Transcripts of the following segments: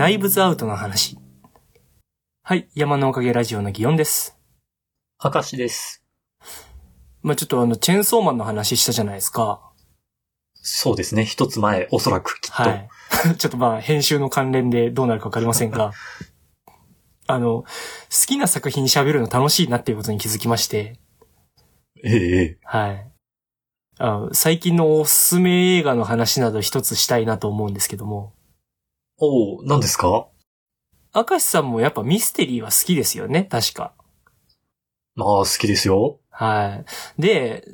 内物アウトの話。はい、山のおかげラジオの祇園です。明石です。まあちょっとあの、チェーンソーマンの話したじゃないですか。そうですね。一つ前、おそらくきっと。はい。ちょっとまあ、編集の関連でどうなるかわかりませんが、あの、好きな作品喋るの楽しいなっていうことに気づきまして、ええええ。はい。あ最近のおすすめ映画の話など一つしたいなと思うんですけども、おお何ですか？明石さんもやっぱミステリーは好きですよね、確か。まあ、好きですよ。はい。で、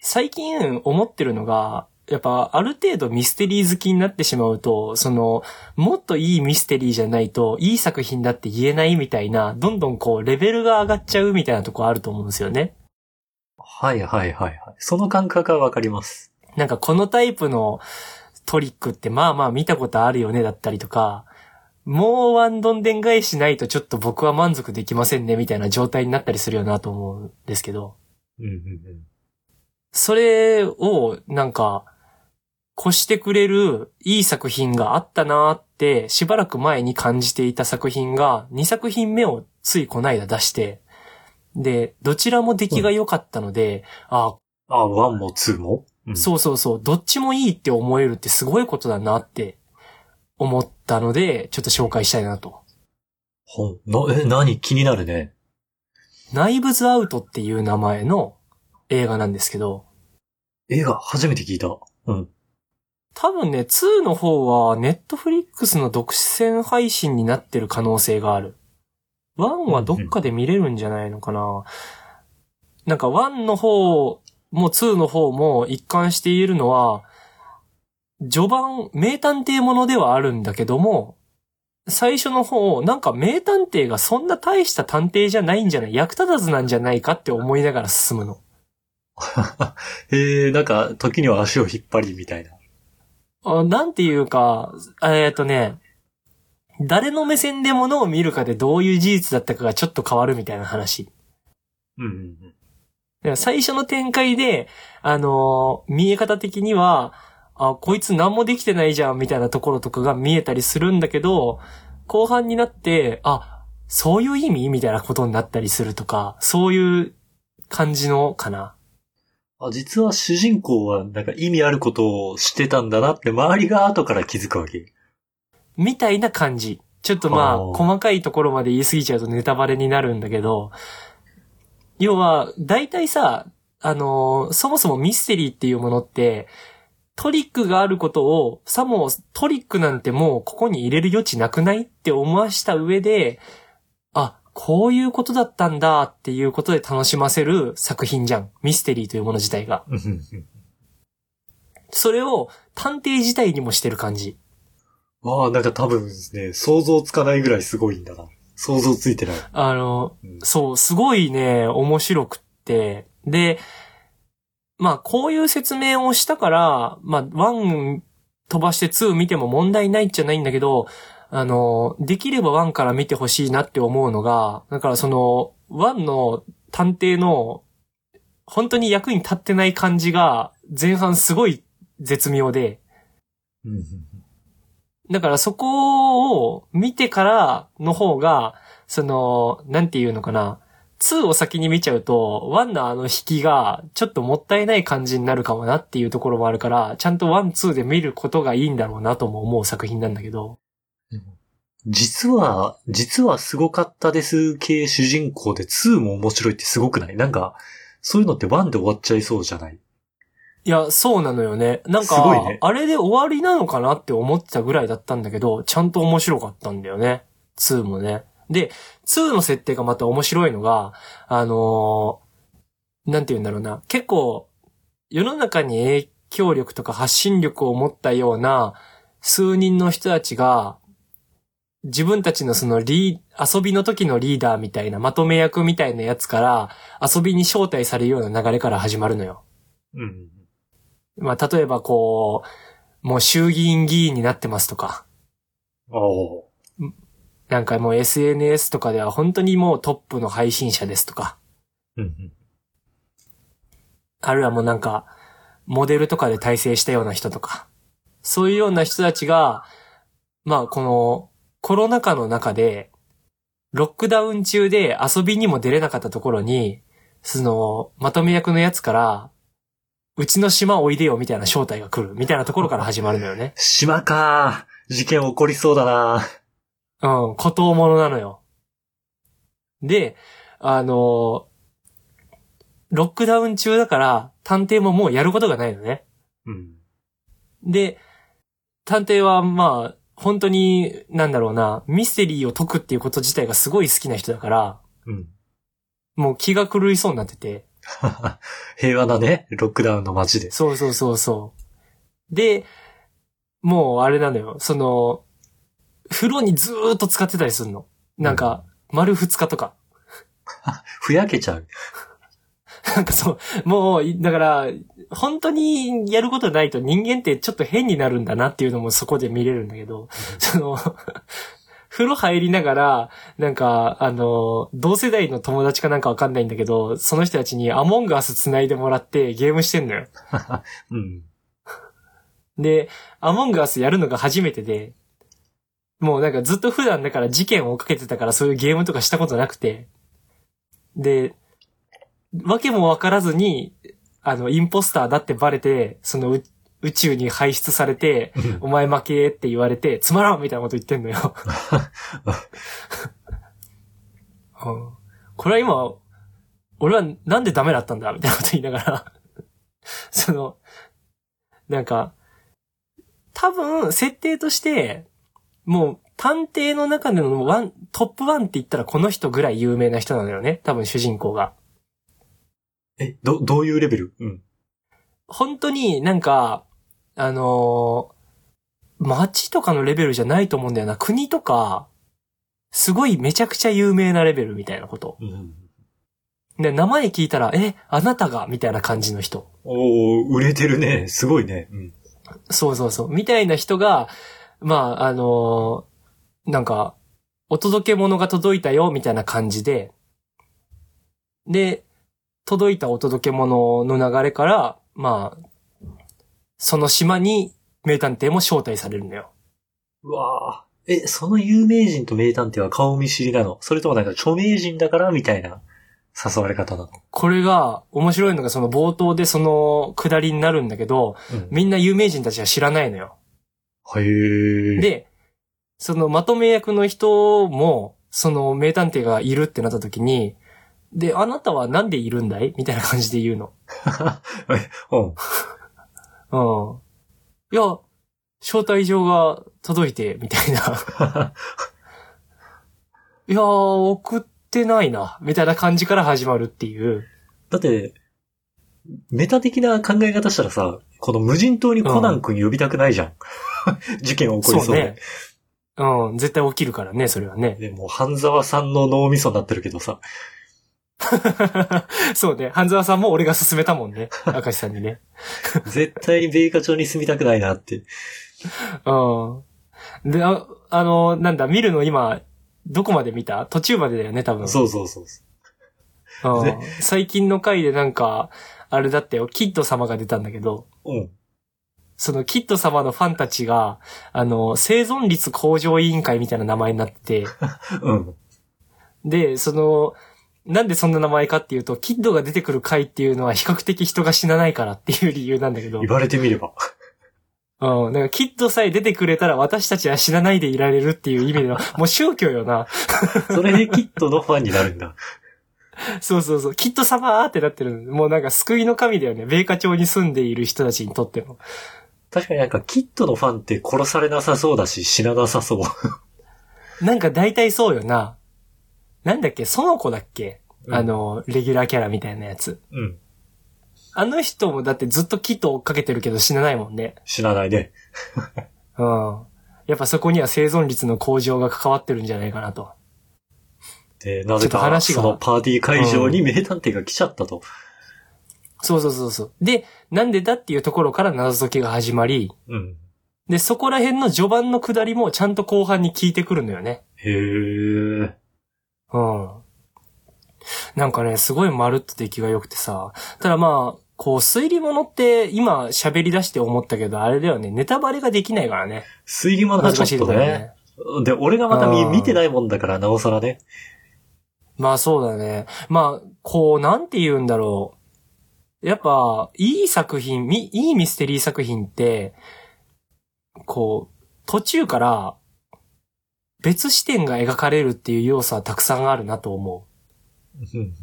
最近思ってるのが、やっぱある程度ミステリー好きになってしまうと、その、もっといいミステリーじゃないと、いい作品だって言えないみたいな、どんどんこう、レベルが上がっちゃうみたいなとこあると思うんですよね。はいはいはいはい。その感覚はわかります。なんかこのタイプのトリックってまあまあ見たことあるよねだったりとか、もうワンドンでん返しないとちょっと僕は満足できませんねみたいな状態になったりするよなと思うんですけど。うんうんうん。それを、なんか、越してくれるいい作品があったなーって、しばらく前に感じていた作品が、2作品目をついこないだ出して、で、どちらも出来が良かったので、あ、あ、 one も two も、うん、そうそうそう、どっちもいいって思えるってすごいことだなって思ったので、ちょっと紹介したいなと。ほん、な、え、何？気になるね。 Knives Out っていう名前の映画なんですけど、映画、初めて聞いた。うん。多分ね、2の方は、ネットフリックスの独占配信になってる可能性がある。1はどっかで見れるんじゃないのかな、なんか1の方も2の方も一貫して言えるのは、序盤、名探偵ものではあるんだけども、最初の方、なんか名探偵がそんな大した探偵じゃないんじゃない役立たずなんじゃないかって思いながら進むの。へえ、なんか、時には足を引っ張りみたいな。あなんていうか、えっ、とね、誰の目線で物を見るかでどういう事実だったかがちょっと変わるみたいな話。うんうん最初の展開で、あのー見え方的には、あ、こいつ何もできてないじゃんみたいなところとかが見えたりするんだけど、後半になって、あ、そういう意味みたいなことになったりするとか、そういう感じのかな。あ、実は主人公はなんか意味あることをしてたんだなって周りが後から気づくわけ。みたいな感じ。ちょっとまあ、細かいところまで言い過ぎちゃうとネタバレになるんだけど、要は、大体さ、あのーそもそもミステリーっていうものって、トリックがあることを、さもトリックなんてもうここに入れる余地なくないって思わした上で、あ、こういうことだったんだっていうことで楽しませる作品じゃん。ミステリーというもの自体が。それを探偵自体にもしてる感じ。わあ、なんか多分ね、想像つかないぐらいすごいんだな。想像ついてない。あの、うんそう、すごいね、面白くって。で、まあ、こういう説明をしたから、まあ、1飛ばして2見ても問題ないじゃないんだけど、あの、できれば1から見てほしいなって思うのが、だからその、1の探偵の、本当に役に立ってない感じが、前半すごい絶妙で、だからそこを見てからの方が、その、なんていうのかな。2を先に見ちゃうと、1のあの引きがちょっともったいない感じになるかもなっていうところもあるから、ちゃんと1、2で見ることがいいんだろうなとも思う作品なんだけど。実は、実はすごかったです系主人公で2も面白いってすごくない？なんか、そういうのって1で終わっちゃいそうじゃない？いや、そうなのよね。なんか、ねあれで終わりなのかなって思ってたぐらいだったんだけど、ちゃんと面白かったんだよね。2もね。で、2の設定がまた面白いのが、あのーなんて言うんだろうな。結構、世の中に影響力とか発信力を持ったような数人の人たちが、自分たちのそのリー、遊びの時のリーダーみたいなまとめ役みたいなやつから遊びに招待されるような流れから始まるのよ。うん。まあ、例えばこう、もう衆議院議員になってますとか、ああ。なんかもう SNS とかでは本当にもうトップの配信者ですとか、うんうん。あるいはもうなんか、モデルとかで体制したような人とか、そういうような人たちが、まあこの、コロナ禍の中で、ロックダウン中で遊びにも出れなかったところに、その、まとめ役のやつから、うちの島おいでよみたいな招待が来るみたいなところから始まるのよね。島か事件起こりそうだなうん、孤島ものなのよ。で、あの、ロックダウン中だから、探偵ももうやることがないのね。うん。で、探偵はまあ、本当に、なんだろうな、ミステリーを解くっていうこと自体がすごい好きな人だから、うん。もう気が狂いそうになってて。平和なね、ロックダウンの街で。そうそうそうそう。で、もうあれなのよ、その、風呂にずーっと使ってたりするの。なんか、丸二日とか。ふやけちゃう。なんかそう、もう、だから、本当にやることないと人間ってちょっと変になるんだなっていうのもそこで見れるんだけど、その、風呂入りながら、なんか、あの、同世代の友達かなんかわかんないんだけど、その人たちにアモンガース繋いでもらってゲームしてんのよ。うん。で、アモンガースやるのが初めてで、もうなんかずっと普段だから事件を追っかけてたからそういうゲームとかしたことなくて、で、わけもわからずに、あの、インポスターだってバレて、そのう宇宙に排出されて、お前負けって言われて、つまらんみたいなこと言ってんのよ。うんこれは今、俺はなんでダメだったんだ？みたいなこと言いながら、その、なんか、多分、設定として、もう、探偵の中でのワン、トップワンって言ったらこの人ぐらい有名な人なのよね。多分主人公が。え、ど、どういうレベル？うん。本当になんか、あのー街とかのレベルじゃないと思うんだよな。国とか、すごいめちゃくちゃ有名なレベルみたいなこと。うん。で、名前聞いたら、え、あなたが？みたいな感じの人。おー、売れてるね。すごいね。うん。そうそうそう。みたいな人が、まあ、あのーなんか、お届け物が届いたよ、みたいな感じで、で、届いたお届け物の流れから、まあ、その島に名探偵も招待されるのよ。うわーえ、その有名人と名探偵は顔見知りなの？それともなんか著名人だからみたいな誘われ方なの？これが面白いのがその冒頭でその下りになるんだけど、うん。みんな有名人たちは知らないのよ。へー。、で、そのまとめ役の人も、その名探偵がいるってなった時に、で、あなたはなんでいるんだい？みたいな感じで言うの。うん。うん。いや、招待状が届いて、みたいな。いやー、送ってないな、みたいな感じから始まるっていう。だって、メタ的な考え方したらさ、この無人島にコナン君呼びたくないじゃん。事件起こりそうで。ね。うん、絶対起きるからね、それはね。でもう半沢さんの脳みそになってるけどさ。そうね。半沢さんも俺が勧めたもんね。明石さんにね。絶対に米花町に住みたくないなって。うん。で、あ、あの、なんだ、見るの今、どこまで見た？途中までだよね、多分。そうそうそう。うんね最近の回でなんか、あれだったよ、キッド様が出たんだけど、うん。そのキッド様のファンたちが、あの、生存率向上委員会みたいな名前になってて、うん。で、その、なんでそんな名前かっていうと、キッドが出てくる回っていうのは比較的人が死なないからっていう理由なんだけど、言われてみれば。うん。だからキッドさえ出てくれたら私たちは死なないでいられるっていう意味では、もう宗教よな。それでキットのファンになるんだ。そうそうそう。キッド様ーってなってる。もうなんか救いの神だよね。米花町に住んでいる人たちにとっても。確かになんかキットのファンって殺されなさそうだし死ななさそう。なんか大体そうよな。なんだっけ？その子だっけ、うんあの、レギュラーキャラみたいなやつ。うん。あの人もだってずっとキッド追っかけてるけど死なないもんね。死なないね。うん。やっぱそこには生存率の向上が関わってるんじゃないかなと。で、なぜか話がそのパーティー会場に名探偵が来ちゃったと。そうそうそうそう。で、なんでだっていうところから謎解きが始まり、うん。で、そこら辺の序盤の下りもちゃんと後半に効いてくるのよね。へえ。うん。なんかね、すごいまるっと出来が良くてさ。ただまあ、こう、推理物って今喋り出して思ったけど、あれだよね、ネタバレができないからね。推理物はちょっと難しいところだね。。で、俺がまた見見てないもんだから、なおさらね。まあそうだね。まあ、こう、なんて言うんだろう。やっぱ、いい作品、みいいミステリー作品って、こう、途中から、別視点が描かれるっていう要素はたくさんあるなと思う。うん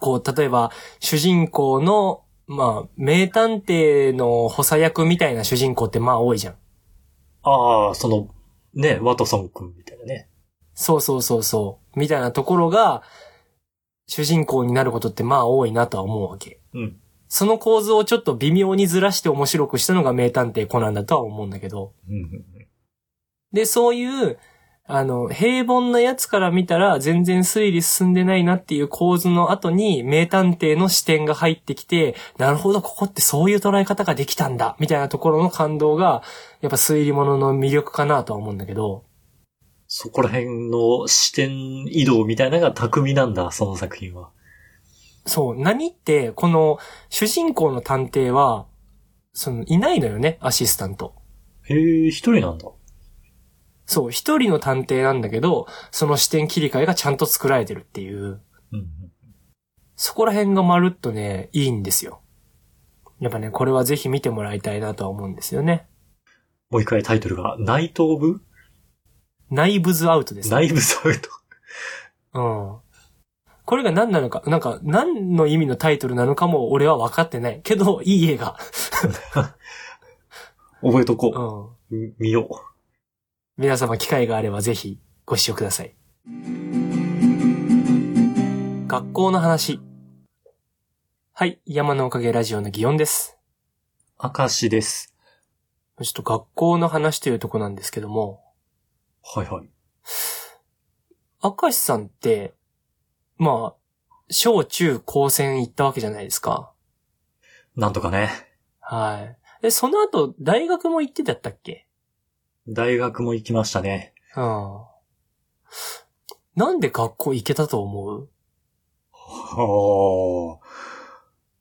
こう、例えば、主人公の、まあ、名探偵の補佐役みたいな主人公ってまあ多いじゃん。ああ、その、ね、ワトソン君みたいなね。そうそうそうそう。みたいなところが、主人公になることってまあ多いなとは思うわけ。うん。その構図をちょっと微妙にずらして面白くしたのが名探偵コナンだとは思うんだけど。うんで、そういう、あの、平凡なやつから見たら全然推理進んでないなっていう構図の後に名探偵の視点が入ってきて、なるほど、ここってそういう捉え方ができたんだ、みたいなところの感動が、やっぱ推理物の魅力かなとは思うんだけど。そこら辺の視点移動みたいなのが巧みなんだ、その作品は。そう、何って、この主人公の探偵は、その、いないのよね、アシスタント。へえ、一人なんだ。そう、一人の探偵なんだけど、その視点切り替えがちゃんと作られてるっていう、うんそこら辺がまるっとね、いいんですよ。やっぱね、これはぜひ見てもらいたいなとは思うんですよね。もう一回タイトルが、ナイト・オブ・ナイブズアウトです、ナイブズ・アウト。うん。これが何なのか、なんか、何の意味のタイトルなのかも俺は分かってない。けど、いい映画。覚えとこうん。う。見よう。皆様機会があればぜひご視聴ください。学校の話。はい、山のおかげラジオの祇園です。明石です。ちょっと学校の話というとこなんですけども、はいはい。明石さんって、まあ、小中高専行ったわけじゃないですか。なんとかね。はい。で、その後、大学も行ってたったっけ？大学も行きましたね。うん。なんで学校行けたと思う？はあ。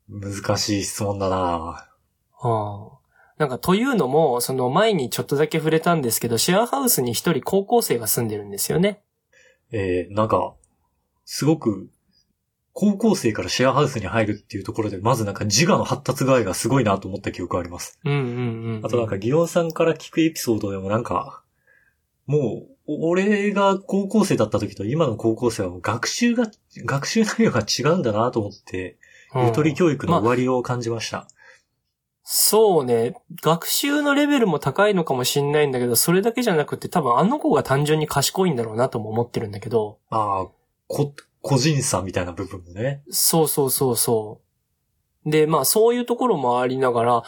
難しい質問だなうん。なんか、というのも、その前にちょっとだけ触れたんですけど、シェアハウスに一人高校生が住んでるんですよね。えー、なんか、すごく、高校生からシェアハウスに入るっていうところで、まずなんか自我の発達具合がすごいなと思った記憶があります。うんうんうん。あとなんか、ギオンさんから聞くエピソードでもなんか、もう、お俺が高校生だった時と今の高校生は学習が、学習内容が違うんだなと思って、うん、ゆとり教育の終わりを感じました。そうね。学習のレベルも高いのかもしんないんだけど、それだけじゃなくて多分あの子が単純に賢いんだろうなとも思ってるんだけど、ああ、こ、個人差みたいな部分もね。そうそうそうそう。で、まあそういうところもありながら、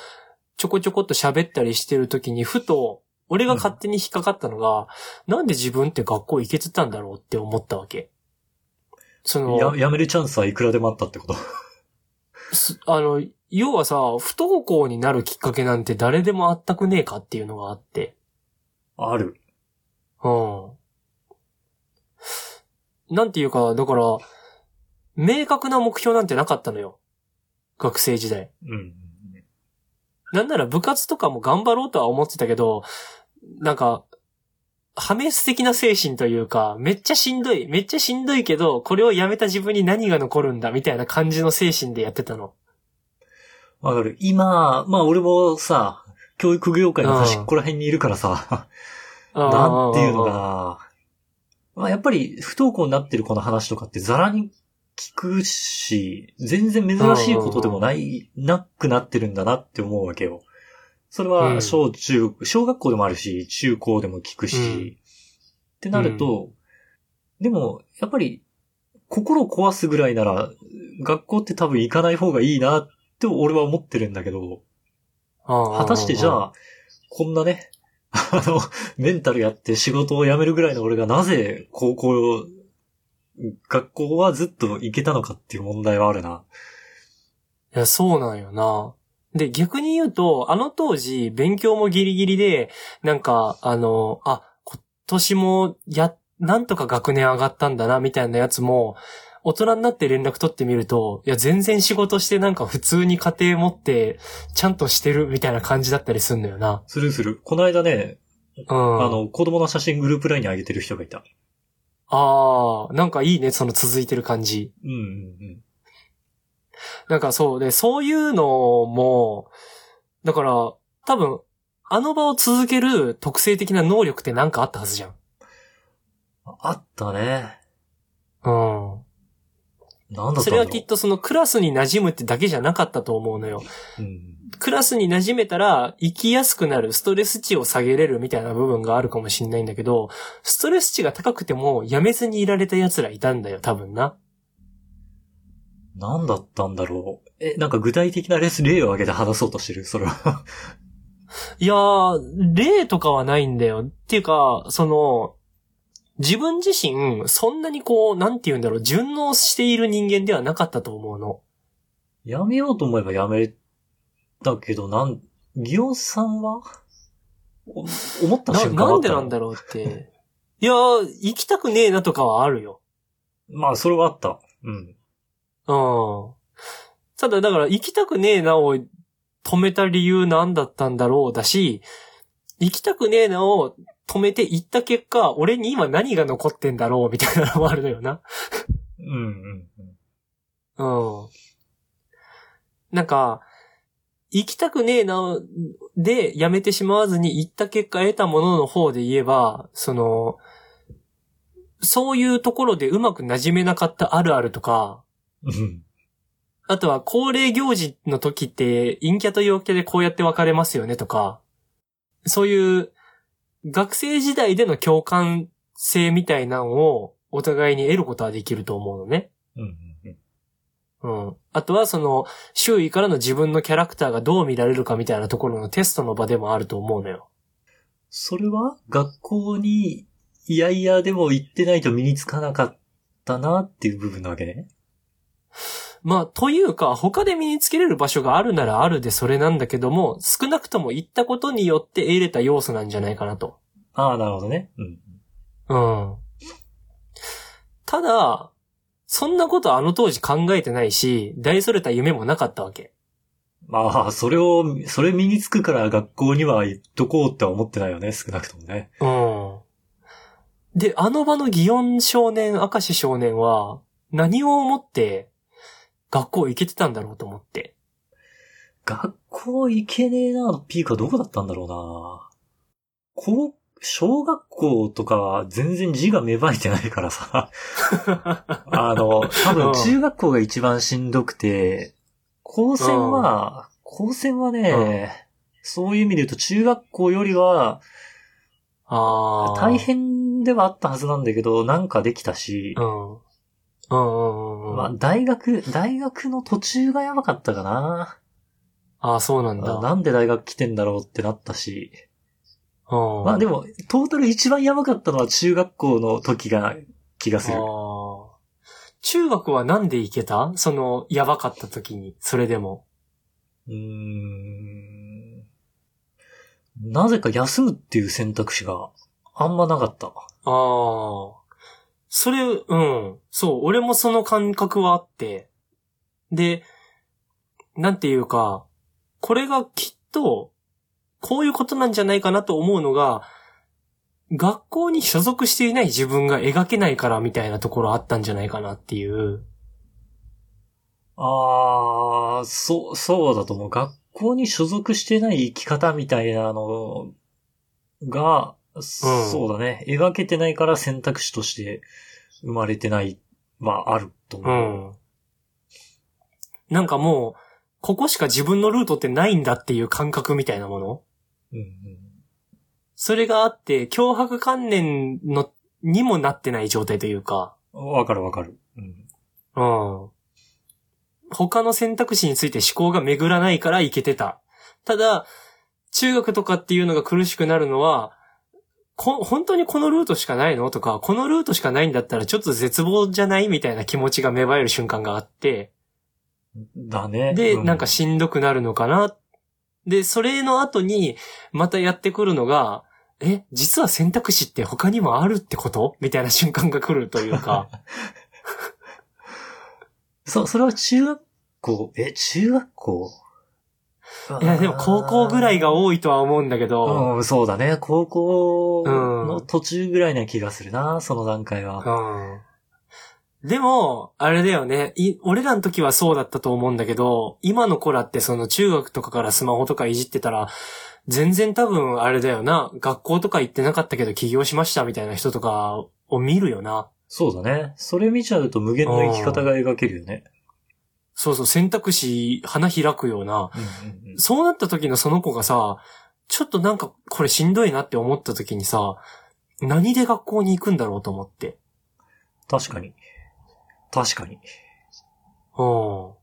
ちょこちょこっと喋ったりしてるときに、ふと、俺が勝手に引っかかったのが、なんで自分って学校行けてたんだろうって思ったわけ。その、や、やめるチャンスはいくらでもあったってこと？すあの、要はさ、不登校になるきっかけなんて誰でもあったくねえかっていうのがあって。ある。うん。なんていうか、だから、明確な目標なんてなかったのよ。学生時代。うん。なんなら部活とかも頑張ろうとは思ってたけど、なんか、破滅的な精神というか、めっちゃしんどい、めっちゃしんどいけど、これをやめた自分に何が残るんだ、みたいな感じの精神でやってたの。わかる。今、まあ俺もさ、教育業界の端っこら辺にいるからさ、なんていうのかな。まあやっぱり不登校になってる子の話とかってザラに聞くし、全然珍しいことでもない、なくなってるんだなって思うわけよ。それは小中、小学校でもあるし、中高でも聞くし、うん。ってなると、でも、やっぱり、心壊すぐらいなら、学校って多分行かない方がいいなって俺は思ってるんだけど、果果たしてじゃあ、こんなね、あの、メンタルやって仕事を辞めるぐらいの俺がなぜ高校、学校はずっと行けたのかっていう問題はあるな。いや、そうなんよな。で、逆に言うと、あの当時、勉強もギリギリで、なんか、あの、あ、今年も、や、なんとか学年上がったんだな、みたいなやつも、大人になって連絡取ってみると、いや、全然仕事してなんか普通に家庭持って、ちゃんとしてるみたいな感じだったりすんのよな。するする。この間ね、うん。あの、子供の写真グループラインに上げてる人がいた。ああ、なんかいいね、その続いてる感じ。うんうんうん。なんかそうで、そういうのも、だから、多分、あの場を続ける特性的な能力ってなんかあったはずじゃん。あったね。うん。なんだそれはきっとそのクラスに馴染むってだけじゃなかったと思うのよ。うん。クラスに馴染めたら生きやすくなる、ストレス値を下げれるみたいな部分があるかもしんないんだけど、ストレス値が高くてもやめずにいられた奴らいたんだよ、多分な。なんだったんだろう。え、なんか具体的なレス例を挙げて話そうとしてる？それは。いやー、例とかはないんだよ。っていうか、その、自分自身、そんなにこう、なんて言うんだろう、順応している人間ではなかったと思うの。やめようと思えばやめたけど、なん、ギオンさんは？お思ったな、瞬間なんでなんだだろうって。いやー、行きたくねえなとかはあるよ。まあ、それはあった。うん。うん。ただ、だから、行きたくねえなを止めた理由なんだったんだろうだし、行きたくねえなを止めて行った結果、俺に今何が残ってんだろうみたいなのもあるのよな。うんうんうん。うん。なんか、行きたくねえな、で、やめてしまわずに行った結果得たものの方で言えば、その、そういうところでうまく馴染めなかったあるあるとか、うん。あとは恒例行事の時って陰キャと陽キャでこうやって分かれますよねとか、そういう学生時代での共感性みたいなのをお互いに得ることはできると思うのね。うんうんうん。うん。あとはその周囲からの自分のキャラクターがどう見られるかみたいなところのテストの場でもあると思うのよ。それは学校に、いやいやでも行ってないと身につかなかったなっていう部分なわけね。まあ、というか、他で身につけれる場所があるならあるでそれなんだけども、少なくとも行ったことによって得れた要素なんじゃないかなと。ああ、なるほどね。うん。うん。ただ、そんなことあの当時考えてないし、大それた夢もなかったわけ。まあ、それを、それ身につくから学校には行っとこうっては思ってないよね、少なくともね。うん。で、あの場の祇園少年、明石少年は、何を思って、学校行けてたんだろうと思って。学校行けねえな、ピークはどこだったんだろうな。高、小学校とかは全然字が芽生えてないからさ。あの、多分中学校が一番しんどくて、高専は、高専はね、そういう意味で言うと中学校よりは。大。変ではあったはずなんだけど、なんかできたしう、ん。まあ大学、大学の途中がやばかったかな。ああ、そうなんだ。なんで大学来てんだろうってなったし。うん。まあでも、トータル一番やばかったのは中学校の時が気がする。中学はなんで行けた？その、やばかった時に、それでも。うーん。なぜか休むっていう選択肢があんまなかった。ああ。それ、うん。そう、俺もその感覚はあって。で、なんていうか、これがきっと、こういうことなんじゃないかなと思うのが、学校に所属していない自分が描けないからみたいなところあったんじゃないかなっていう。あー、そう、そうだと思う。学校に所属してない生き方みたいなのが、そうだね。描けてないから選択肢として生まれてないはあるとう思う。ん。なんかもう、ここしか自分のルートってないんだっていう感覚みたいなもの？うんうんそれがあって、脅迫観念の、にもなってない状態というか、わかるわかる。うんうん。他の選択肢について思考が巡らないからいけてた。ただ、中学とかっていうのが苦しくなるのは、こ、本当にこのルートしかないの？とか、このルートしかないんだったらちょっと絶望じゃないみたいな気持ちが芽生える瞬間があって、だね。で、うなんかしんどくなるのかな？で、それの後に、またやってくるのが、え、実は選択肢って他にもあるってこと？みたいな瞬間が来るというか。そ、それは中学校、え、中学校？いや、でも高校ぐらいが多いとは思うんだけど。うん、そうだね。高校の途中ぐらいな気がするな、その段階は。うん。でも、あれだよね。い、俺らの時はそうだったと思うんだけど、今の子らってその中学とかからスマホとかいじってたら、全然多分あれだよな。学校とか行ってなかったけど起業しましたみたいな人とかを見るよな。そうだね。それ見ちゃうと無限の生き方が描けるよね。そうそう、選択肢、花開くような、うんうん、そうなった時のその子がさ、ちょっとなんかこれしんどいなって思った時にさ、何で学校に行くんだろうと思って。確かに。確かに。うん。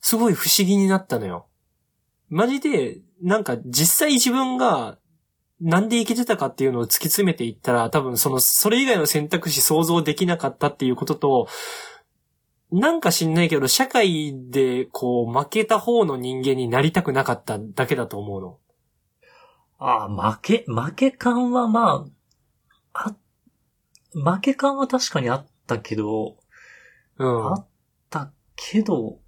すごい不思議になったのよ。マジで、なんか実際自分がなんで生きてたかっていうのを突き詰めていったら、多分その、それ以外の選択肢想像できなかったっていうことと、なんか知んないけど、社会でこう負けた方の人間になりたくなかっただけだと思うの。ああ、負け、負け感はまあ、あ、負け感は確かにあったけど、うん。あったけど、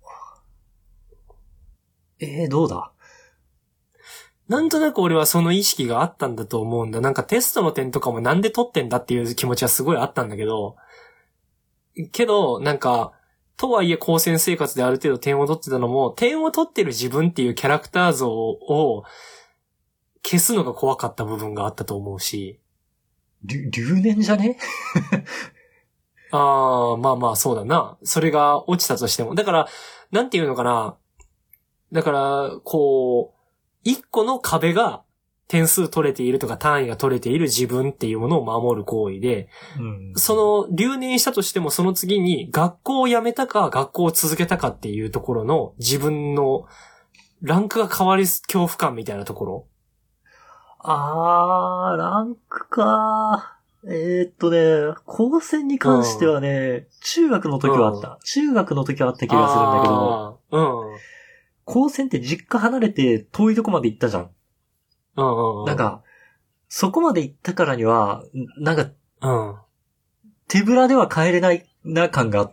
ええー、どうだ？なんとなく俺はその意識があったんだと思うんだ。なんかテストの点とかもなんで取ってんだっていう気持ちはすごいあったんだけど、けど、なんか、とはいえ高専生活である程度点を取ってたのも、点を取ってる自分っていうキャラクター像を消すのが怖かった部分があったと思うし。留年じゃね？ああ、まあまあそうだな。それが落ちたとしても。だから、なんていうのかな。だから、こう、一個の壁が点数取れているとか単位が取れている自分っていうものを守る行為で、うん、その留年したとしてもその次に学校を辞めたか学校を続けたかっていうところの自分のランクが変わり恐怖感みたいなところ。あー、ランクかえー、っとね、高専に関してはね、うん、中学の時はあった、うん。中学の時はあった気がするんだけど、うん。高専って実家離れて遠いとこまで行ったじゃん。なんか、そこまで行ったからには、なんか、うん。手ぶらでは帰れないな感が、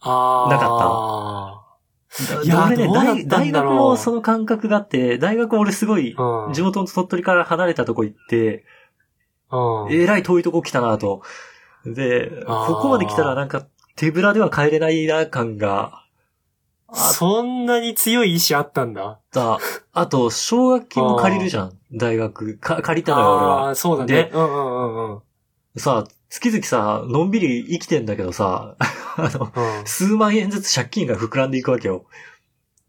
あなかった。いや、ね、大大学もその感覚があって、大学俺すごい、地元の鳥取から離れたとこ行って、うん、えらい遠いとこ来たなと。で、ここまで来たらなんか手ぶらでは帰れないな感がそんなに強い意志あったんだ。だ、あと、奨学金も借りるじゃん。大学。か、借りたのよ、俺は。ああ、そうだね。うんうんうんうん。さあ、月々さ、のんびり生きてんだけどさ、あの、うん、数万円ずつ借金が膨らんでいくわけよ。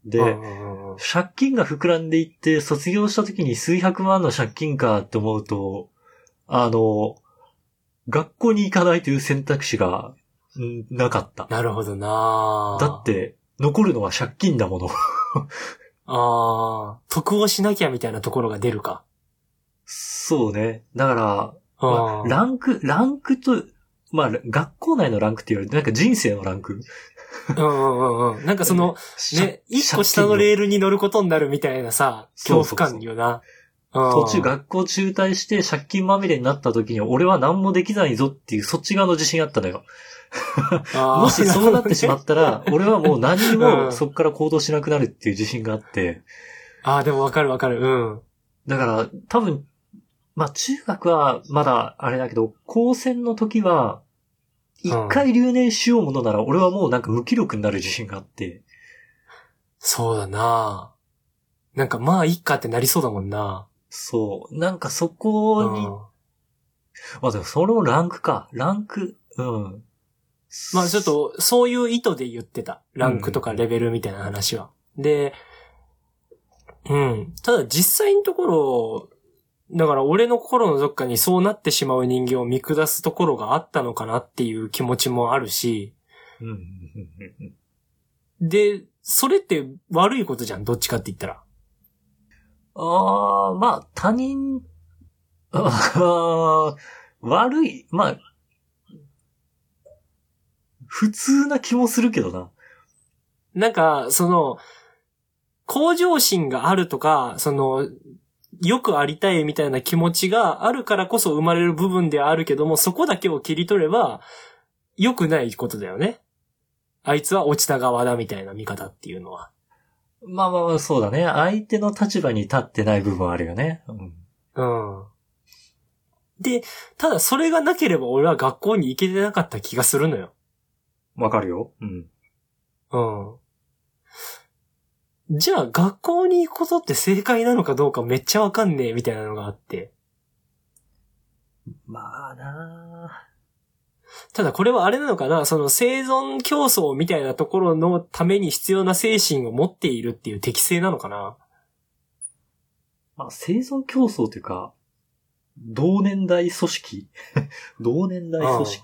で、うんうんうん、借金が膨らんでいって、卒業した時に数百万の借金かって思うと、あの、学校に行かないという選択肢が、んなかった。なるほどなだって、残るのは借金だもの。ああ、得をしなきゃみたいなところが出るか。そうね。だから、まあ、ランク、ランクと、まあ、学校内のランクって言われて、なんか人生のランクうんうんうんうん。なんかその、ね、一個下のレールに乗ることになるみたいなさ、恐怖感よな。途中学校中退して借金まみれになった時に俺は何もできないぞっていうそっち側の自信あったのよ。もしそうなってしまったら、俺はもう何にもそっから行動しなくなるっていう自信があって。ああ、でもわかるわかる。うん。だから、多分、まあ中学はまだあれだけど、高専の時は、一回留年しようものなら、俺はもうなんか無気力になる自信があって。そうだななんかまあいいかってなりそうだもんな。そう。なんかそこに、うん、まあでもそれもランクか。ランク、うん。まあちょっと、そういう意図で言ってた。ランクとかレベルみたいな話は。うん、で、うん。ただ実際のところ、だから俺の心のどっかにそうなってしまう人間を見下すところがあったのかなっていう気持ちもあるし、で、それって悪いことじゃん、どっちかって言ったら。ああ、まあ、他人、あ 悪い、まあ、普通な気もするけどな。なんか、その、向上心があるとか、その、よくありたいみたいな気持ちがあるからこそ生まれる部分ではあるけども、そこだけを切り取れば、良くないことだよね。あいつは落ちた側だみたいな見方っていうのは。まあまあまあ、そうだね。相手の立場に立ってない部分あるよね。うん。うん。で、ただそれがなければ俺は学校に行けてなかった気がするのよ。わかるよ。うん。うん。じゃあ学校に行くことって正解なのかどうかめっちゃわかんねえみたいなのがあって。まあなただこれはあれなのかな？その生存競争みたいなところのために必要な精神を持っているっていう適性なのかな？まあ、生存競争というか、同年代組織？同年代組織。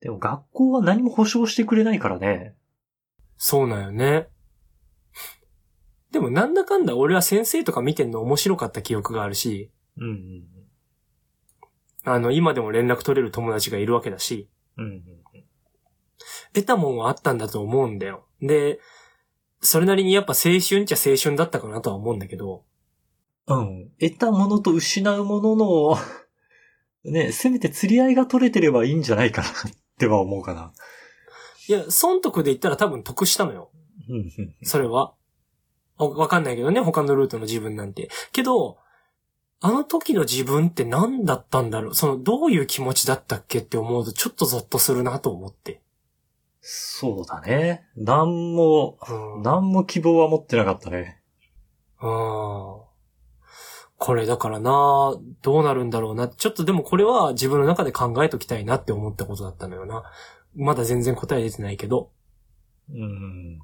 でも学校は何も保証してくれないからね。そうなんよね。でもなんだかんだ俺は先生とか見てんの面白かった記憶があるし、うんうんあの、今でも連絡取れる友達がいるわけだし、うん。うん得たもんはあったんだと思うんだよ。で、それなりにやっぱ青春っちゃ青春だったかなとは思うんだけど、うん。うん。得たものと失うものの、ね、せめて釣り合いが取れてればいいんじゃないかなっては思うかな。いや、損得で言ったら多分得したのよ。うんうんそれは。わわかんないけどね、他のルートの自分なんて。けど、あの時の自分って何だったんだろう？その、どういう気持ちだったっけって思うとちょっとゾッとするなと思って。そうだね。なんも、うん。なんも希望は持ってなかったね。うんこれだからな、どうなるんだろうな。ちょっとでもこれは自分の中で考えときたいなって思ったことだったのよな。まだ全然答え出てないけど。うん。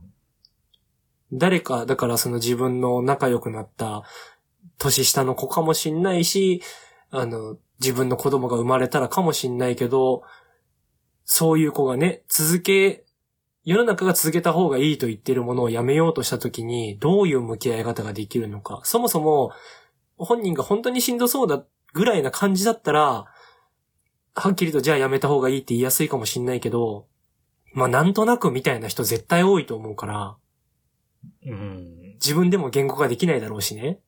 誰か、だからその自分の仲良くなった年下の子かもしんないし、あの、自分の子供が生まれたらかもしんないけど、そういう子がね、続け、世の中が続けた方がいいと言ってるものをやめようとしたときに、どういう向き合い方ができるのか。そもそも、本人が本当にしんどそうだぐらいな感じだったら、はっきりとじゃあやめた方がいいって言いやすいかもしんないけど、まあなんとなくみたいな人絶対多いと思うから、うん。自分でも言語化できないだろうしね。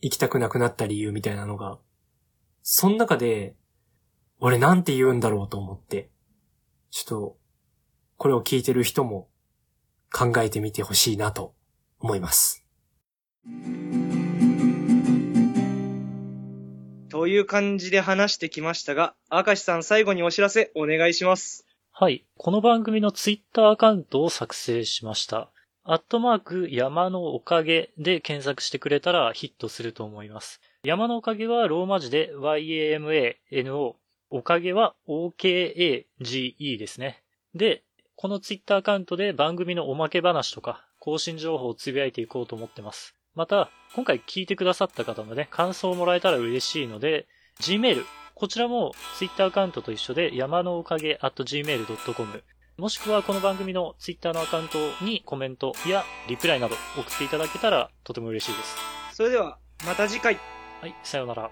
行きたくなくなった理由みたいなのが。その中で、俺なんて言うんだろうと思って、ちょっと、これを聞いてる人も考えてみてほしいなと思います。という感じで話してきましたが、明石さん最後にお知らせお願いします。はい。この番組のツイッターアカウントを作成しました。アットマーク山のおかげで検索してくれたらヒットすると思います。山のおかげはローマ字で YAMANO。おかげは OKAGE ですね。で、このツイッターアカウントで番組のおまけ話とか更新情報をつぶやいていこうと思ってます。また、今回聞いてくださった方のね、感想をもらえたら嬉しいので、Gmail、こちらも Twitter アカウントと一緒で山のおかげ at gmail.com もしくはこの番組の Twitter のアカウントにコメントやリプライなど送っていただけたらとても嬉しいです。それでは、また次回。はい、さようなら。